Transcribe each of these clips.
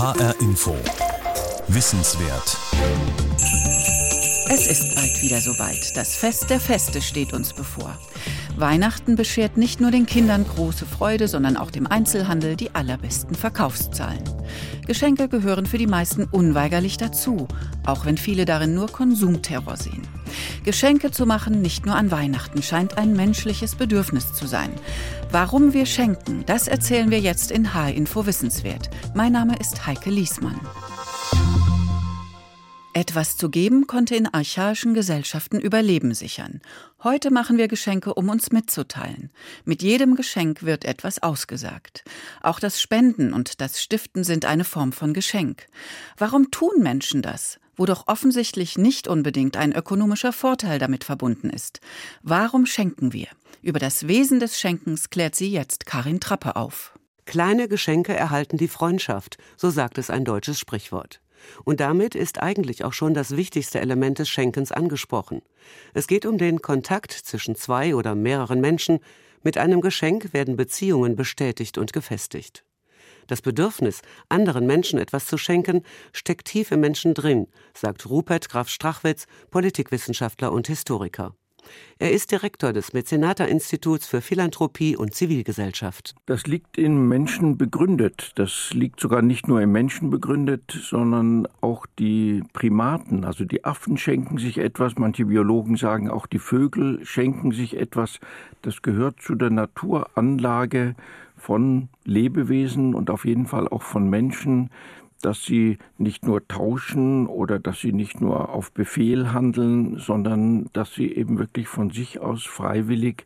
HR Info. Wissenswert. Es ist bald wieder soweit. Das Fest der Feste steht uns bevor. Weihnachten beschert nicht nur den Kindern große Freude, sondern auch dem Einzelhandel die allerbesten Verkaufszahlen. Geschenke gehören für die meisten unweigerlich dazu, auch wenn viele darin nur Konsumterror sehen. Geschenke zu machen, nicht nur an Weihnachten, scheint ein menschliches Bedürfnis zu sein. Warum wir schenken, das erzählen wir jetzt in H-Info Wissenswert. Mein Name ist Heike Liesmann. Etwas zu geben konnte in archaischen Gesellschaften Überleben sichern. Heute machen wir Geschenke, um uns mitzuteilen. Mit jedem Geschenk wird etwas ausgesagt. Auch das Spenden und das Stiften sind eine Form von Geschenk. Warum tun Menschen das? Wo doch offensichtlich nicht unbedingt ein ökonomischer Vorteil damit verbunden ist. Warum schenken wir? Über das Wesen des Schenkens klärt sie jetzt Karin Trappe auf. Kleine Geschenke erhalten die Freundschaft, so sagt es ein deutsches Sprichwort. Und damit ist eigentlich auch schon das wichtigste Element des Schenkens angesprochen. Es geht um den Kontakt zwischen zwei oder mehreren Menschen. Mit einem Geschenk werden Beziehungen bestätigt und gefestigt. Das Bedürfnis, anderen Menschen etwas zu schenken, steckt tief im Menschen drin, sagt Rupert Graf Strachwitz, Politikwissenschaftler und Historiker. Er ist Direktor des Mäzenata-Instituts für Philanthropie und Zivilgesellschaft. Das liegt in Menschen begründet. Das liegt sogar nicht nur im Menschen begründet, sondern auch die Primaten, also die Affen schenken sich etwas. Manche Biologen sagen, auch die Vögel schenken sich etwas. Das gehört zu der Naturanlage von Lebewesen und auf jeden Fall auch von Menschen dass sie nicht nur tauschen oder dass sie nicht nur auf Befehl handeln, sondern dass sie eben wirklich von sich aus freiwillig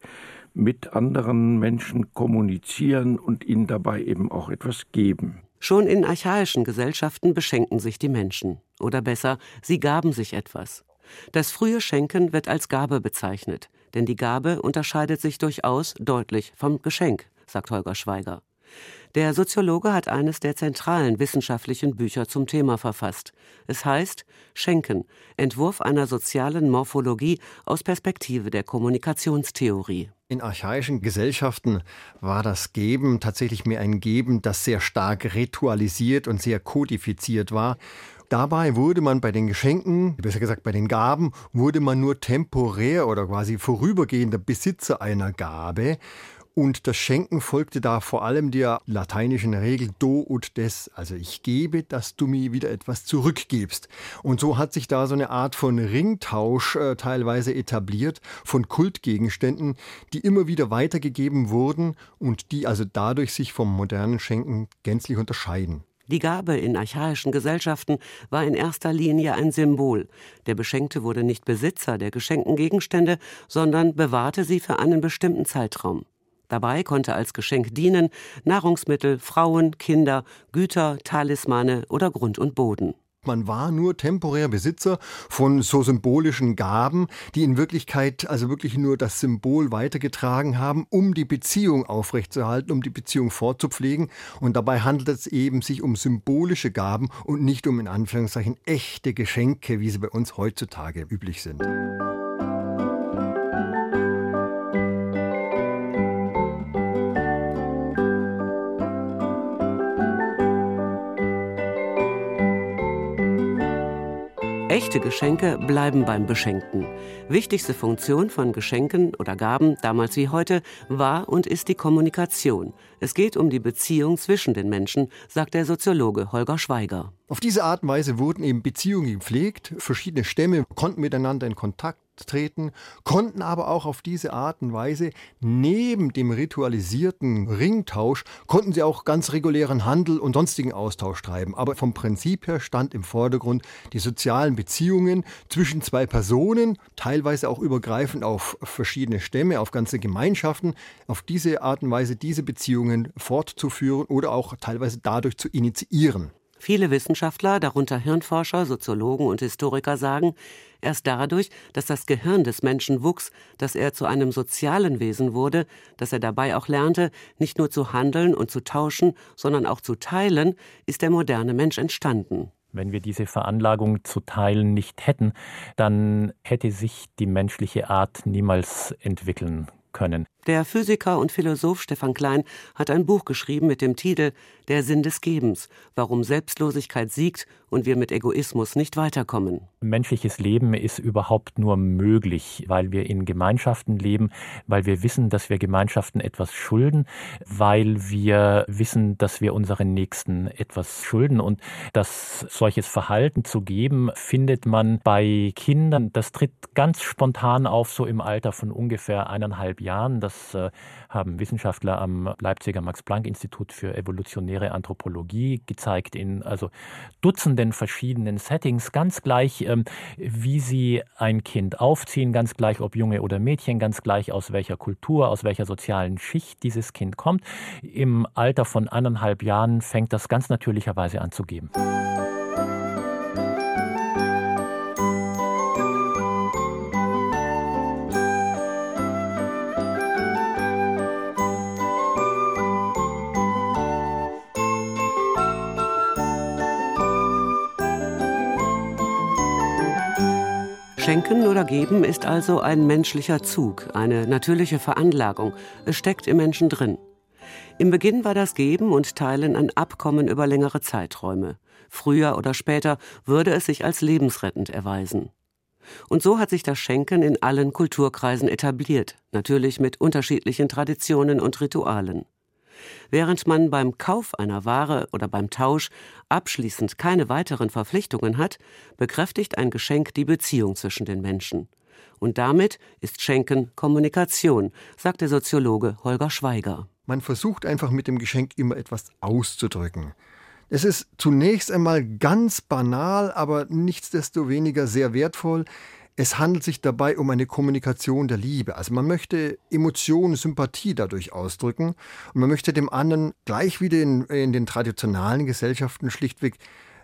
mit anderen Menschen kommunizieren und ihnen dabei eben auch etwas geben. Schon in archaischen Gesellschaften beschenken sich die Menschen. Oder besser, sie gaben sich etwas. Das frühe Schenken wird als Gabe bezeichnet, denn die Gabe unterscheidet sich durchaus deutlich vom Geschenk, sagt Holger Schweiger. Der Soziologe hat eines der zentralen wissenschaftlichen Bücher zum Thema verfasst. Es heißt Schenken, Entwurf einer sozialen Morphologie aus Perspektive der Kommunikationstheorie. In archaischen Gesellschaften war das Geben tatsächlich mehr ein Geben, das sehr stark ritualisiert und sehr kodifiziert war. Dabei wurde man bei den Geschenken, besser gesagt bei den Gaben, wurde man nur temporär oder quasi vorübergehender Besitzer einer Gabe. Und das Schenken folgte da vor allem der lateinischen Regel do ut des, also ich gebe, dass du mir wieder etwas zurückgibst. Und so hat sich da so eine Art von Ringtausch äh, teilweise etabliert von Kultgegenständen, die immer wieder weitergegeben wurden und die also dadurch sich vom modernen Schenken gänzlich unterscheiden. Die Gabe in archaischen Gesellschaften war in erster Linie ein Symbol. Der Beschenkte wurde nicht Besitzer der geschenkten Gegenstände, sondern bewahrte sie für einen bestimmten Zeitraum. Dabei konnte als Geschenk dienen Nahrungsmittel, Frauen, Kinder, Güter, Talismane oder Grund und Boden. Man war nur temporär Besitzer von so symbolischen Gaben, die in Wirklichkeit also wirklich nur das Symbol weitergetragen haben, um die Beziehung aufrechtzuerhalten, um die Beziehung fortzupflegen. Und dabei handelt es eben sich um symbolische Gaben und nicht um in Anführungszeichen echte Geschenke, wie sie bei uns heutzutage üblich sind. Echte Geschenke bleiben beim Beschenkten. Wichtigste Funktion von Geschenken oder Gaben, damals wie heute, war und ist die Kommunikation. Es geht um die Beziehung zwischen den Menschen, sagt der Soziologe Holger Schweiger. Auf diese Art und Weise wurden eben Beziehungen gepflegt. Verschiedene Stämme konnten miteinander in Kontakt treten, konnten aber auch auf diese Art und Weise neben dem ritualisierten Ringtausch, konnten sie auch ganz regulären Handel und sonstigen Austausch treiben. Aber vom Prinzip her stand im Vordergrund die sozialen Beziehungen zwischen zwei Personen, teilweise auch übergreifend auf verschiedene Stämme, auf ganze Gemeinschaften, auf diese Art und Weise diese Beziehungen fortzuführen oder auch teilweise dadurch zu initiieren. Viele Wissenschaftler, darunter Hirnforscher, Soziologen und Historiker sagen, erst dadurch, dass das Gehirn des Menschen wuchs, dass er zu einem sozialen Wesen wurde, dass er dabei auch lernte, nicht nur zu handeln und zu tauschen, sondern auch zu teilen, ist der moderne Mensch entstanden. Wenn wir diese Veranlagung zu teilen nicht hätten, dann hätte sich die menschliche Art niemals entwickeln können. Der Physiker und Philosoph Stefan Klein hat ein Buch geschrieben mit dem Titel Der Sinn des Gebens, warum Selbstlosigkeit siegt und wir mit Egoismus nicht weiterkommen. Menschliches Leben ist überhaupt nur möglich, weil wir in Gemeinschaften leben, weil wir wissen, dass wir Gemeinschaften etwas schulden, weil wir wissen, dass wir unseren Nächsten etwas schulden und dass solches Verhalten zu geben, findet man bei Kindern, das tritt ganz spontan auf, so im Alter von ungefähr eineinhalb Jahren. Das das äh, haben Wissenschaftler am Leipziger Max-Planck-Institut für evolutionäre Anthropologie gezeigt in also Dutzenden verschiedenen Settings, ganz gleich, ähm, wie sie ein Kind aufziehen, ganz gleich, ob Junge oder Mädchen, ganz gleich aus welcher Kultur, aus welcher sozialen Schicht dieses Kind kommt. Im Alter von eineinhalb Jahren fängt das ganz natürlicherweise an zu geben. Schenken oder geben ist also ein menschlicher Zug, eine natürliche Veranlagung. Es steckt im Menschen drin. Im Beginn war das Geben und Teilen ein Abkommen über längere Zeiträume. Früher oder später würde es sich als lebensrettend erweisen. Und so hat sich das Schenken in allen Kulturkreisen etabliert, natürlich mit unterschiedlichen Traditionen und Ritualen. Während man beim Kauf einer Ware oder beim Tausch abschließend keine weiteren Verpflichtungen hat, bekräftigt ein Geschenk die Beziehung zwischen den Menschen. Und damit ist Schenken Kommunikation, sagt der Soziologe Holger Schweiger. Man versucht einfach mit dem Geschenk immer etwas auszudrücken. Es ist zunächst einmal ganz banal, aber nichtsdestoweniger sehr wertvoll. Es handelt sich dabei um eine Kommunikation der Liebe. Also man möchte Emotionen, Sympathie dadurch ausdrücken und man möchte dem anderen gleich wie in, in den traditionalen Gesellschaften schlichtweg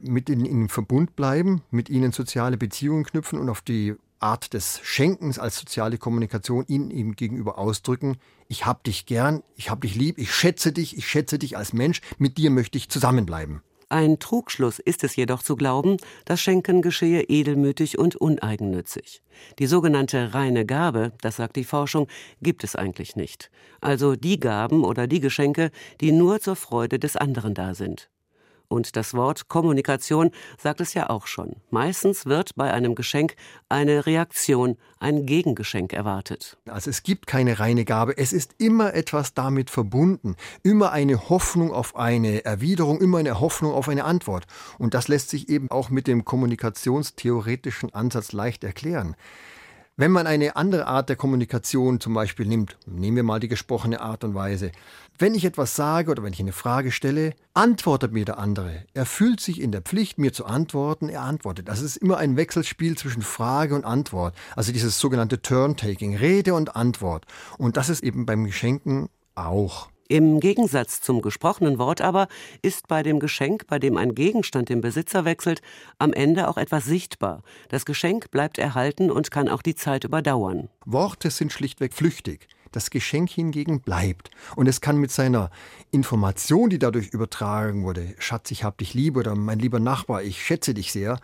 mit in, in Verbund bleiben, mit ihnen soziale Beziehungen knüpfen und auf die Art des Schenkens als soziale Kommunikation ihnen ihm gegenüber ausdrücken. Ich hab dich gern, ich hab dich lieb, ich schätze dich, ich schätze dich als Mensch, mit dir möchte ich zusammenbleiben. Ein Trugschluss ist es jedoch zu glauben, das Schenken geschehe edelmütig und uneigennützig. Die sogenannte reine Gabe, das sagt die Forschung, gibt es eigentlich nicht. Also die Gaben oder die Geschenke, die nur zur Freude des anderen da sind. Und das Wort Kommunikation sagt es ja auch schon. Meistens wird bei einem Geschenk eine Reaktion, ein Gegengeschenk erwartet. Also es gibt keine reine Gabe, es ist immer etwas damit verbunden, immer eine Hoffnung auf eine Erwiderung, immer eine Hoffnung auf eine Antwort. Und das lässt sich eben auch mit dem kommunikationstheoretischen Ansatz leicht erklären. Wenn man eine andere Art der Kommunikation zum Beispiel nimmt, nehmen wir mal die gesprochene Art und Weise. Wenn ich etwas sage oder wenn ich eine Frage stelle, antwortet mir der andere. Er fühlt sich in der Pflicht, mir zu antworten, er antwortet. Das ist immer ein Wechselspiel zwischen Frage und Antwort. Also dieses sogenannte Turn-Taking, Rede und Antwort. Und das ist eben beim Geschenken auch. Im Gegensatz zum gesprochenen Wort aber ist bei dem Geschenk, bei dem ein Gegenstand den Besitzer wechselt, am Ende auch etwas sichtbar. Das Geschenk bleibt erhalten und kann auch die Zeit überdauern. Worte sind schlichtweg flüchtig. Das Geschenk hingegen bleibt. Und es kann mit seiner Information, die dadurch übertragen wurde, Schatz, ich hab dich lieb oder mein lieber Nachbar, ich schätze dich sehr,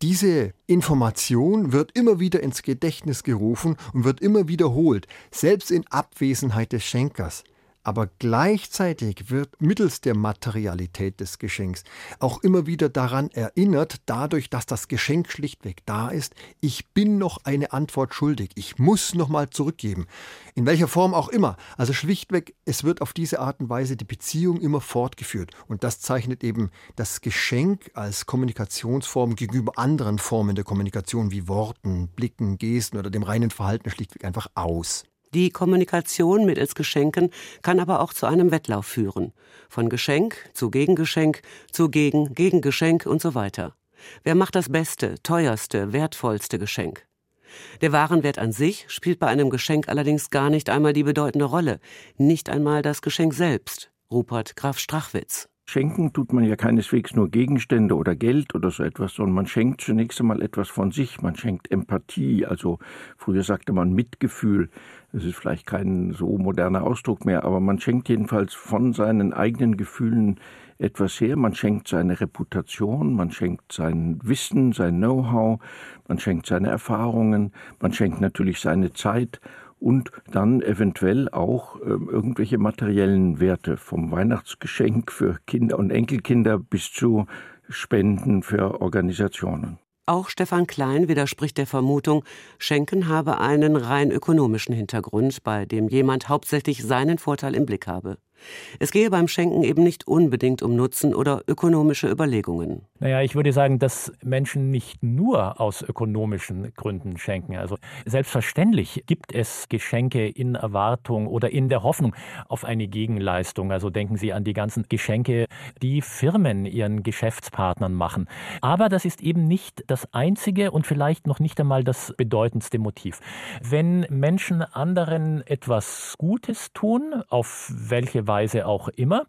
diese Information wird immer wieder ins Gedächtnis gerufen und wird immer wiederholt, selbst in Abwesenheit des Schenkers. Aber gleichzeitig wird mittels der Materialität des Geschenks auch immer wieder daran erinnert, dadurch, dass das Geschenk schlichtweg da ist, ich bin noch eine Antwort schuldig, ich muss noch mal zurückgeben. In welcher Form auch immer. Also schlichtweg, es wird auf diese Art und Weise die Beziehung immer fortgeführt. Und das zeichnet eben das Geschenk als Kommunikationsform gegenüber anderen Formen der Kommunikation wie Worten, Blicken, Gesten oder dem reinen Verhalten schlichtweg einfach aus. Die Kommunikation mittels Geschenken kann aber auch zu einem Wettlauf führen. Von Geschenk zu Gegengeschenk zu Gegen Gegengeschenk und so weiter. Wer macht das beste, teuerste, wertvollste Geschenk? Der Warenwert an sich spielt bei einem Geschenk allerdings gar nicht einmal die bedeutende Rolle, nicht einmal das Geschenk selbst. Rupert Graf Strachwitz. Schenken tut man ja keineswegs nur Gegenstände oder Geld oder so etwas, sondern man schenkt zunächst einmal etwas von sich. Man schenkt Empathie, also früher sagte man Mitgefühl. Das ist vielleicht kein so moderner Ausdruck mehr, aber man schenkt jedenfalls von seinen eigenen Gefühlen etwas her. Man schenkt seine Reputation, man schenkt sein Wissen, sein Know-how, man schenkt seine Erfahrungen, man schenkt natürlich seine Zeit und dann eventuell auch äh, irgendwelche materiellen Werte vom Weihnachtsgeschenk für Kinder und Enkelkinder bis zu Spenden für Organisationen. Auch Stefan Klein widerspricht der Vermutung, Schenken habe einen rein ökonomischen Hintergrund, bei dem jemand hauptsächlich seinen Vorteil im Blick habe. Es gehe beim Schenken eben nicht unbedingt um Nutzen oder ökonomische Überlegungen. Naja, ich würde sagen, dass Menschen nicht nur aus ökonomischen Gründen schenken. Also selbstverständlich gibt es Geschenke in Erwartung oder in der Hoffnung auf eine Gegenleistung. Also denken Sie an die ganzen Geschenke, die Firmen ihren Geschäftspartnern machen. Aber das ist eben nicht das einzige und vielleicht noch nicht einmal das bedeutendste Motiv. Wenn Menschen anderen etwas Gutes tun, auf welche Weise auch immer,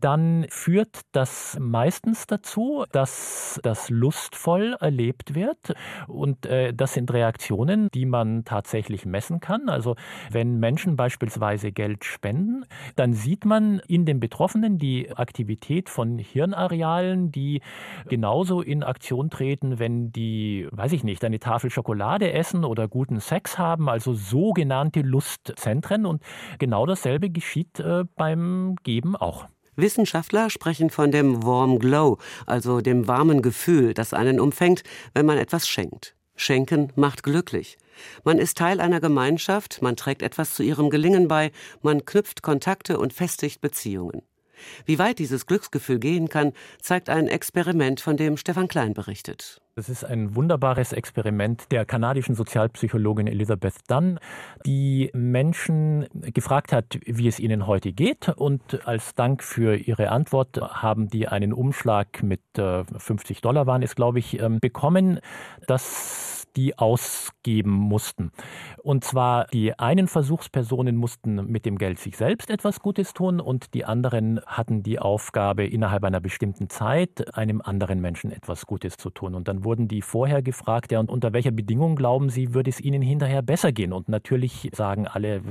dann führt das meistens dazu, dass das lustvoll erlebt wird. Und äh, das sind Reaktionen, die man tatsächlich messen kann. Also wenn Menschen beispielsweise Geld spenden, dann sieht man in den Betroffenen die Aktivität von Hirnarealen, die genauso in Aktion treten, wenn die, weiß ich nicht, eine Tafel Schokolade essen oder guten Sex haben, also sogenannte Lustzentren. Und genau dasselbe geschieht äh, beim beim Geben auch. Wissenschaftler sprechen von dem Warm Glow, also dem warmen Gefühl, das einen umfängt, wenn man etwas schenkt. Schenken macht glücklich. Man ist Teil einer Gemeinschaft, man trägt etwas zu ihrem Gelingen bei, man knüpft Kontakte und festigt Beziehungen. Wie weit dieses Glücksgefühl gehen kann, zeigt ein Experiment, von dem Stefan Klein berichtet. Das ist ein wunderbares Experiment der kanadischen Sozialpsychologin Elizabeth Dunn, die Menschen gefragt hat, wie es ihnen heute geht. Und als Dank für ihre Antwort haben die einen Umschlag mit 50 äh, Dollar waren es, glaube ich, ähm, bekommen. Das die ausgeben mussten. Und zwar die einen Versuchspersonen mussten mit dem Geld sich selbst etwas Gutes tun und die anderen hatten die Aufgabe, innerhalb einer bestimmten Zeit einem anderen Menschen etwas Gutes zu tun. Und dann wurden die vorher gefragt, ja, und unter welcher Bedingung glauben Sie, würde es Ihnen hinterher besser gehen? Und natürlich sagen alle,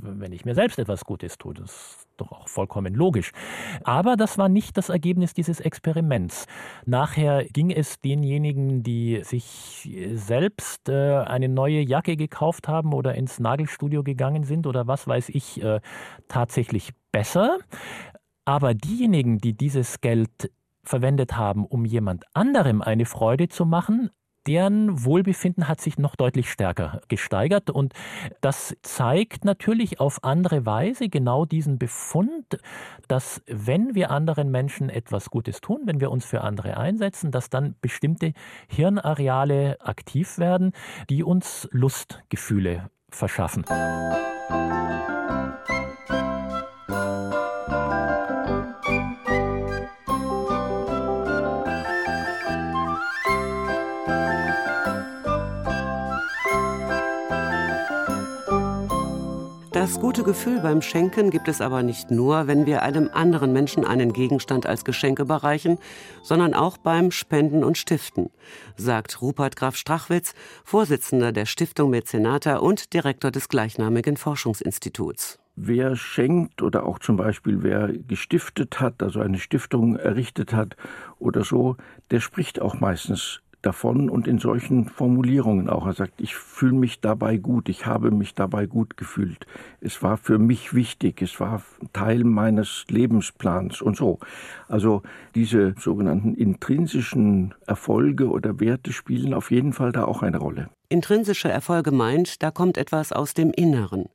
wenn ich mir selbst etwas Gutes tue, das doch auch vollkommen logisch. Aber das war nicht das Ergebnis dieses Experiments. Nachher ging es denjenigen, die sich selbst äh, eine neue Jacke gekauft haben oder ins Nagelstudio gegangen sind oder was weiß ich, äh, tatsächlich besser. Aber diejenigen, die dieses Geld verwendet haben, um jemand anderem eine Freude zu machen, deren Wohlbefinden hat sich noch deutlich stärker gesteigert. Und das zeigt natürlich auf andere Weise genau diesen Befund, dass wenn wir anderen Menschen etwas Gutes tun, wenn wir uns für andere einsetzen, dass dann bestimmte Hirnareale aktiv werden, die uns Lustgefühle verschaffen. Das gute Gefühl beim Schenken gibt es aber nicht nur, wenn wir einem anderen Menschen einen Gegenstand als Geschenk überreichen, sondern auch beim Spenden und Stiften, sagt Rupert Graf Strachwitz, Vorsitzender der Stiftung Mäzenata und Direktor des gleichnamigen Forschungsinstituts. Wer schenkt oder auch zum Beispiel wer gestiftet hat, also eine Stiftung errichtet hat oder so, der spricht auch meistens davon und in solchen Formulierungen auch. Er sagt, ich fühle mich dabei gut, ich habe mich dabei gut gefühlt. Es war für mich wichtig, es war Teil meines Lebensplans und so. Also diese sogenannten intrinsischen Erfolge oder Werte spielen auf jeden Fall da auch eine Rolle. Intrinsische Erfolge meint, da kommt etwas aus dem Inneren.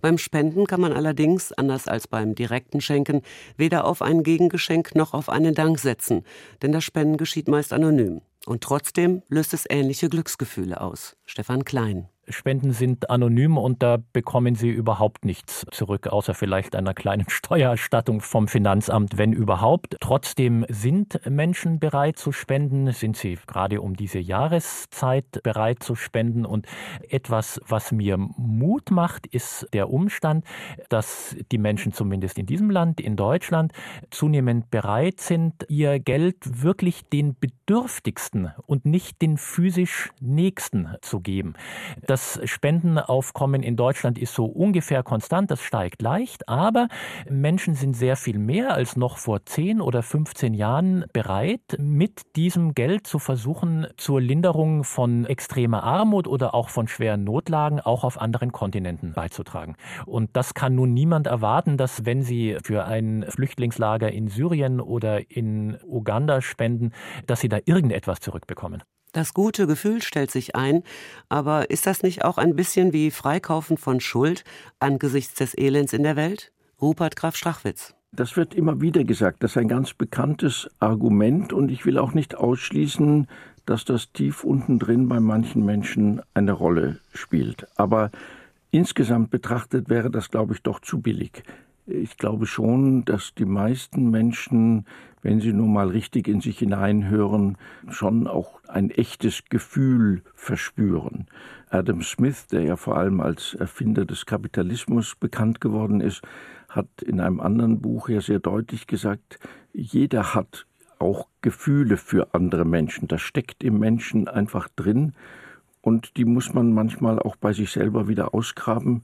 Beim Spenden kann man allerdings, anders als beim direkten Schenken, weder auf ein Gegengeschenk noch auf einen Dank setzen, denn das Spenden geschieht meist anonym. Und trotzdem löst es ähnliche Glücksgefühle aus. Stefan Klein. Spenden sind anonym und da bekommen Sie überhaupt nichts zurück, außer vielleicht einer kleinen Steuererstattung vom Finanzamt, wenn überhaupt. Trotzdem sind Menschen bereit zu spenden, sind sie gerade um diese Jahreszeit bereit zu spenden. Und etwas, was mir Mut macht, ist der Umstand, dass die Menschen zumindest in diesem Land, in Deutschland, zunehmend bereit sind, ihr Geld wirklich den Bedürftigsten und nicht den physisch Nächsten zu geben. Das Das Spendenaufkommen in Deutschland ist so ungefähr konstant, das steigt leicht, aber Menschen sind sehr viel mehr als noch vor 10 oder 15 Jahren bereit, mit diesem Geld zu versuchen, zur Linderung von extremer Armut oder auch von schweren Notlagen auch auf anderen Kontinenten beizutragen. Und das kann nun niemand erwarten, dass wenn Sie für ein Flüchtlingslager in Syrien oder in Uganda spenden, dass Sie da irgendetwas zurückbekommen. Das gute Gefühl stellt sich ein, aber ist das nicht auch ein bisschen wie Freikaufen von Schuld angesichts des Elends in der Welt? Rupert Graf Strachwitz. Das wird immer wieder gesagt, das ist ein ganz bekanntes Argument und ich will auch nicht ausschließen, dass das tief unten drin bei manchen Menschen eine Rolle spielt. Aber insgesamt betrachtet wäre das, glaube ich, doch zu billig. Ich glaube schon, dass die meisten Menschen, wenn sie nun mal richtig in sich hineinhören, schon auch ein echtes Gefühl verspüren. Adam Smith, der ja vor allem als Erfinder des Kapitalismus bekannt geworden ist, hat in einem anderen Buch ja sehr deutlich gesagt, jeder hat auch Gefühle für andere Menschen. Das steckt im Menschen einfach drin und die muss man manchmal auch bei sich selber wieder ausgraben.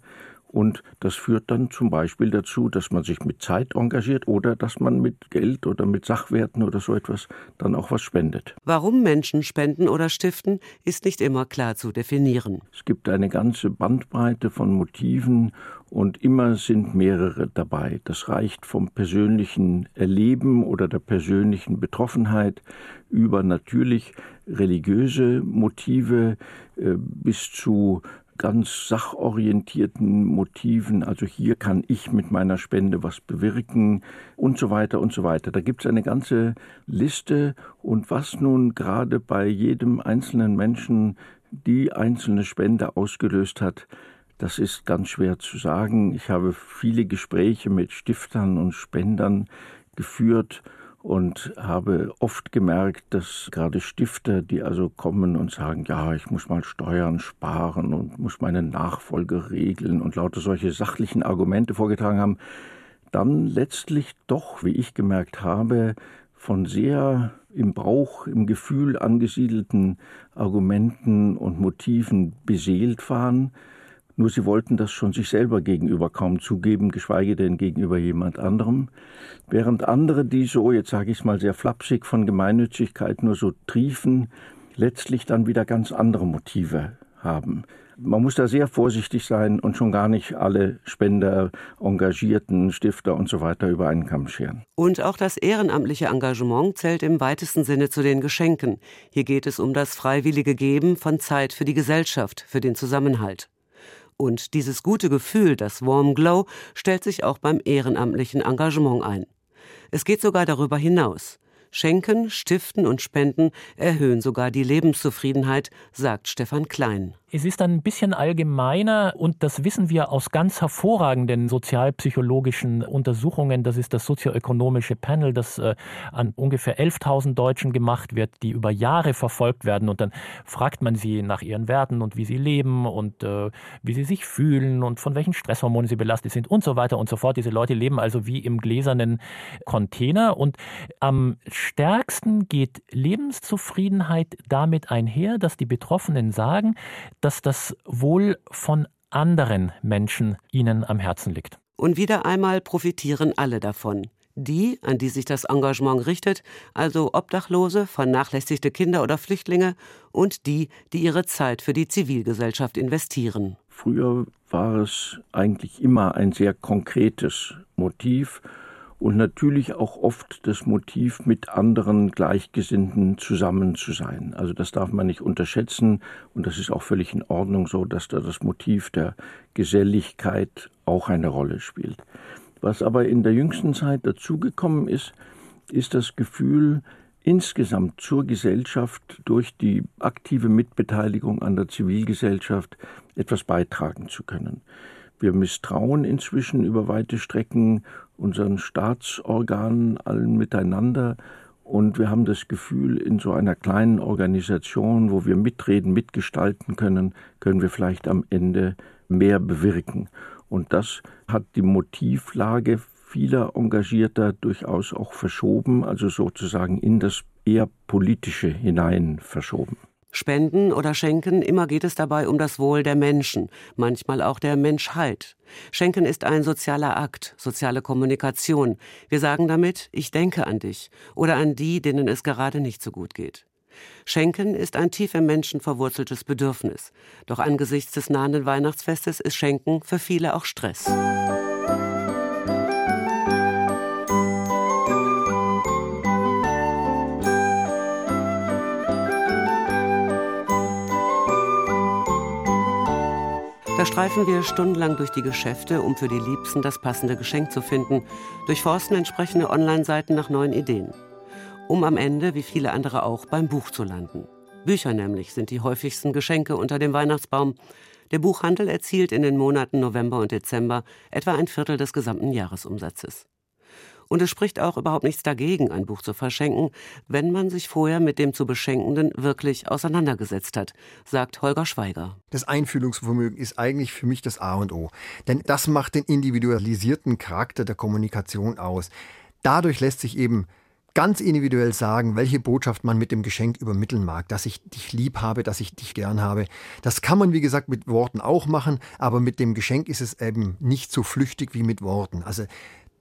Und das führt dann zum Beispiel dazu, dass man sich mit Zeit engagiert oder dass man mit Geld oder mit Sachwerten oder so etwas dann auch was spendet. Warum Menschen spenden oder stiften, ist nicht immer klar zu definieren. Es gibt eine ganze Bandbreite von Motiven und immer sind mehrere dabei. Das reicht vom persönlichen Erleben oder der persönlichen Betroffenheit über natürlich religiöse Motive äh, bis zu ganz sachorientierten Motiven, also hier kann ich mit meiner Spende was bewirken und so weiter und so weiter. Da gibt es eine ganze Liste und was nun gerade bei jedem einzelnen Menschen die einzelne Spende ausgelöst hat, das ist ganz schwer zu sagen. Ich habe viele Gespräche mit Stiftern und Spendern geführt und habe oft gemerkt, dass gerade Stifter, die also kommen und sagen, ja, ich muss mal Steuern sparen und muss meine Nachfolge regeln und lauter solche sachlichen Argumente vorgetragen haben, dann letztlich doch, wie ich gemerkt habe, von sehr im Bauch, im Gefühl angesiedelten Argumenten und Motiven beseelt waren, nur sie wollten das schon sich selber gegenüber kaum zugeben, geschweige denn gegenüber jemand anderem. Während andere, die so, jetzt sage ich es mal sehr flapsig, von Gemeinnützigkeit nur so triefen, letztlich dann wieder ganz andere Motive haben. Man muss da sehr vorsichtig sein und schon gar nicht alle Spender, Engagierten, Stifter und so weiter über einen Kamm scheren. Und auch das ehrenamtliche Engagement zählt im weitesten Sinne zu den Geschenken. Hier geht es um das freiwillige Geben von Zeit für die Gesellschaft, für den Zusammenhalt. Und dieses gute Gefühl, das Warm Glow, stellt sich auch beim ehrenamtlichen Engagement ein. Es geht sogar darüber hinaus. Schenken, Stiften und Spenden erhöhen sogar die Lebenszufriedenheit, sagt Stefan Klein. Es ist ein bisschen allgemeiner und das wissen wir aus ganz hervorragenden sozialpsychologischen Untersuchungen. Das ist das sozioökonomische Panel, das äh, an ungefähr 11.000 Deutschen gemacht wird, die über Jahre verfolgt werden. Und dann fragt man sie nach ihren Werten und wie sie leben und äh, wie sie sich fühlen und von welchen Stresshormonen sie belastet sind und so weiter und so fort. Diese Leute leben also wie im gläsernen Container. Und am stärksten geht Lebenszufriedenheit damit einher, dass die Betroffenen sagen, dass das Wohl von anderen Menschen ihnen am Herzen liegt. Und wieder einmal profitieren alle davon. Die, an die sich das Engagement richtet, also Obdachlose, vernachlässigte Kinder oder Flüchtlinge, und die, die ihre Zeit für die Zivilgesellschaft investieren. Früher war es eigentlich immer ein sehr konkretes Motiv und natürlich auch oft das Motiv, mit anderen Gleichgesinnten zusammen zu sein. Also das darf man nicht unterschätzen und das ist auch völlig in Ordnung so, dass da das Motiv der Geselligkeit auch eine Rolle spielt. Was aber in der jüngsten Zeit dazugekommen ist, ist das Gefühl, insgesamt zur Gesellschaft durch die aktive Mitbeteiligung an der Zivilgesellschaft etwas beitragen zu können. Wir misstrauen inzwischen über weite Strecken unseren Staatsorganen, allen miteinander. Und wir haben das Gefühl, in so einer kleinen Organisation, wo wir mitreden, mitgestalten können, können wir vielleicht am Ende mehr bewirken. Und das hat die Motivlage vieler Engagierter durchaus auch verschoben, also sozusagen in das eher politische hinein verschoben. Spenden oder Schenken, immer geht es dabei um das Wohl der Menschen, manchmal auch der Menschheit. Schenken ist ein sozialer Akt, soziale Kommunikation. Wir sagen damit, ich denke an dich oder an die, denen es gerade nicht so gut geht. Schenken ist ein tief im Menschen verwurzeltes Bedürfnis. Doch angesichts des nahenden Weihnachtsfestes ist Schenken für viele auch Stress. Da streifen wir stundenlang durch die Geschäfte, um für die Liebsten das passende Geschenk zu finden, durchforsten entsprechende Online-Seiten nach neuen Ideen. Um am Ende, wie viele andere auch, beim Buch zu landen. Bücher nämlich sind die häufigsten Geschenke unter dem Weihnachtsbaum. Der Buchhandel erzielt in den Monaten November und Dezember etwa ein Viertel des gesamten Jahresumsatzes. Und es spricht auch überhaupt nichts dagegen, ein Buch zu verschenken, wenn man sich vorher mit dem zu Beschenkenden wirklich auseinandergesetzt hat, sagt Holger Schweiger. Das Einfühlungsvermögen ist eigentlich für mich das A und O. Denn das macht den individualisierten Charakter der Kommunikation aus. Dadurch lässt sich eben ganz individuell sagen, welche Botschaft man mit dem Geschenk übermitteln mag, dass ich dich lieb habe, dass ich dich gern habe. Das kann man, wie gesagt, mit Worten auch machen, aber mit dem Geschenk ist es eben nicht so flüchtig wie mit Worten. Also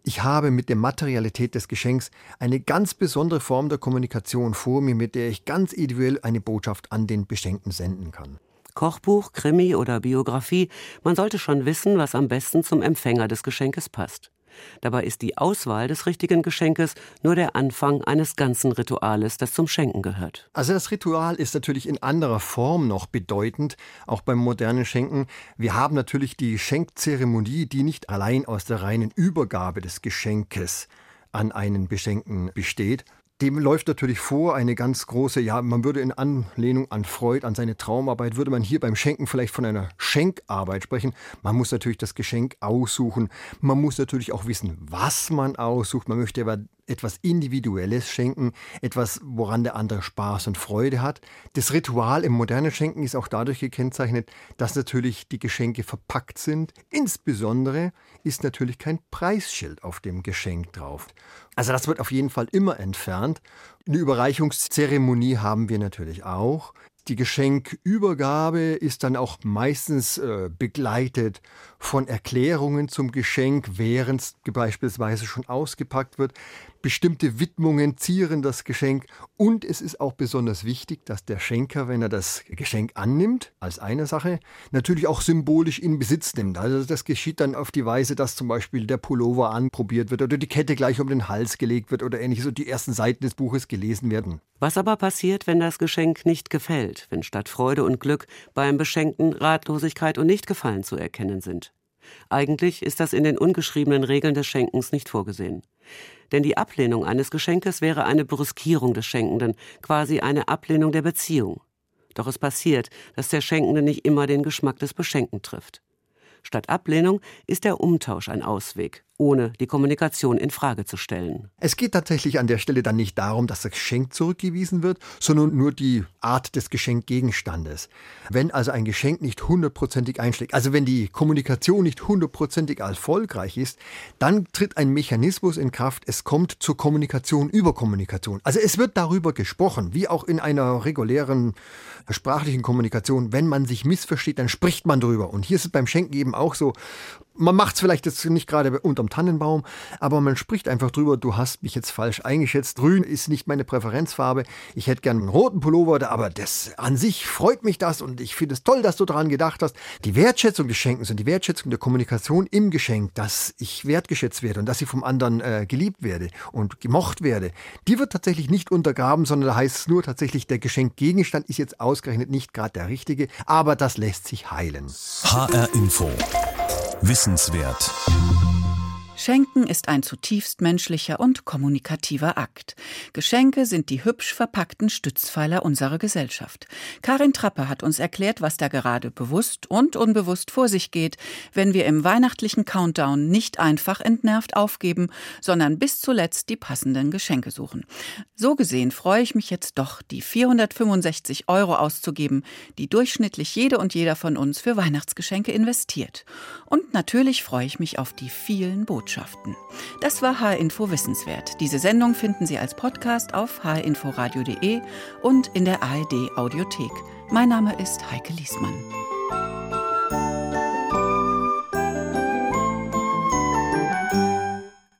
ich habe mit der Materialität des Geschenks eine ganz besondere Form der Kommunikation vor mir, mit der ich ganz individuell eine Botschaft an den Beschenkten senden kann. Kochbuch, Krimi oder Biografie, man sollte schon wissen, was am besten zum Empfänger des Geschenkes passt. Dabei ist die Auswahl des richtigen Geschenkes nur der Anfang eines ganzen Rituales, das zum Schenken gehört. Also das Ritual ist natürlich in anderer Form noch bedeutend, auch beim modernen Schenken. Wir haben natürlich die Schenkzeremonie, die nicht allein aus der reinen Übergabe des Geschenkes an einen Beschenkten besteht, dem läuft natürlich vor eine ganz große, ja, man würde in Anlehnung an Freud, an seine Traumarbeit, würde man hier beim Schenken vielleicht von einer Schenkarbeit sprechen. Man muss natürlich das Geschenk aussuchen. Man muss natürlich auch wissen, was man aussucht. Man möchte aber etwas Individuelles schenken, etwas, woran der andere Spaß und Freude hat. Das Ritual im modernen Schenken ist auch dadurch gekennzeichnet, dass natürlich die Geschenke verpackt sind. Insbesondere ist natürlich kein Preisschild auf dem Geschenk drauf. Also das wird auf jeden Fall immer entfernt. Eine Überreichungszeremonie haben wir natürlich auch. Die Geschenkübergabe ist dann auch meistens äh, begleitet von Erklärungen zum Geschenk, während es beispielsweise schon ausgepackt wird. Bestimmte Widmungen zieren das Geschenk und es ist auch besonders wichtig, dass der Schenker, wenn er das Geschenk annimmt, als eine Sache, natürlich auch symbolisch in Besitz nimmt. Also das geschieht dann auf die Weise, dass zum Beispiel der Pullover anprobiert wird oder die Kette gleich um den Hals gelegt wird oder ähnliches und die ersten Seiten des Buches gelesen werden. Was aber passiert, wenn das Geschenk nicht gefällt, wenn statt Freude und Glück beim Beschenkten Ratlosigkeit und Nichtgefallen zu erkennen sind? Eigentlich ist das in den ungeschriebenen Regeln des Schenkens nicht vorgesehen. Denn die Ablehnung eines Geschenkes wäre eine Brüskierung des Schenkenden, quasi eine Ablehnung der Beziehung. Doch es passiert, dass der Schenkende nicht immer den Geschmack des Beschenkten trifft. Statt Ablehnung ist der Umtausch ein Ausweg, ohne die Kommunikation in Frage zu stellen. Es geht tatsächlich an der Stelle dann nicht darum, dass das Geschenk zurückgewiesen wird, sondern nur die Art des Geschenkgegenstandes. Wenn also ein Geschenk nicht hundertprozentig einschlägt, also wenn die Kommunikation nicht hundertprozentig erfolgreich ist, dann tritt ein Mechanismus in Kraft. Es kommt zur Kommunikation über Kommunikation. Also es wird darüber gesprochen, wie auch in einer regulären sprachlichen Kommunikation. Wenn man sich missversteht, dann spricht man darüber. Und hier ist es beim Schenken eben auch so man macht es vielleicht jetzt nicht gerade unterm Tannenbaum, aber man spricht einfach drüber, du hast mich jetzt falsch eingeschätzt. Grün ist nicht meine Präferenzfarbe. Ich hätte gern einen roten Pullover, aber das an sich freut mich das und ich finde es toll, dass du daran gedacht hast. Die Wertschätzung des Schenkens und die Wertschätzung der Kommunikation im Geschenk, dass ich wertgeschätzt werde und dass ich vom anderen äh, geliebt werde und gemocht werde, die wird tatsächlich nicht untergraben, sondern da heißt es nur tatsächlich, der Geschenkgegenstand ist jetzt ausgerechnet nicht gerade der richtige, aber das lässt sich heilen. HR Info Wissenswert. Schenken ist ein zutiefst menschlicher und kommunikativer Akt. Geschenke sind die hübsch verpackten Stützpfeiler unserer Gesellschaft. Karin Trappe hat uns erklärt, was da gerade bewusst und unbewusst vor sich geht, wenn wir im weihnachtlichen Countdown nicht einfach entnervt aufgeben, sondern bis zuletzt die passenden Geschenke suchen. So gesehen freue ich mich jetzt doch, die 465 Euro auszugeben, die durchschnittlich jede und jeder von uns für Weihnachtsgeschenke investiert. Und natürlich freue ich mich auf die vielen Botschaften. Botschaften. Das war H-Info Wissenswert. Diese Sendung finden Sie als Podcast auf hinforadio.de und in der ARD Audiothek. Mein Name ist Heike Liesmann.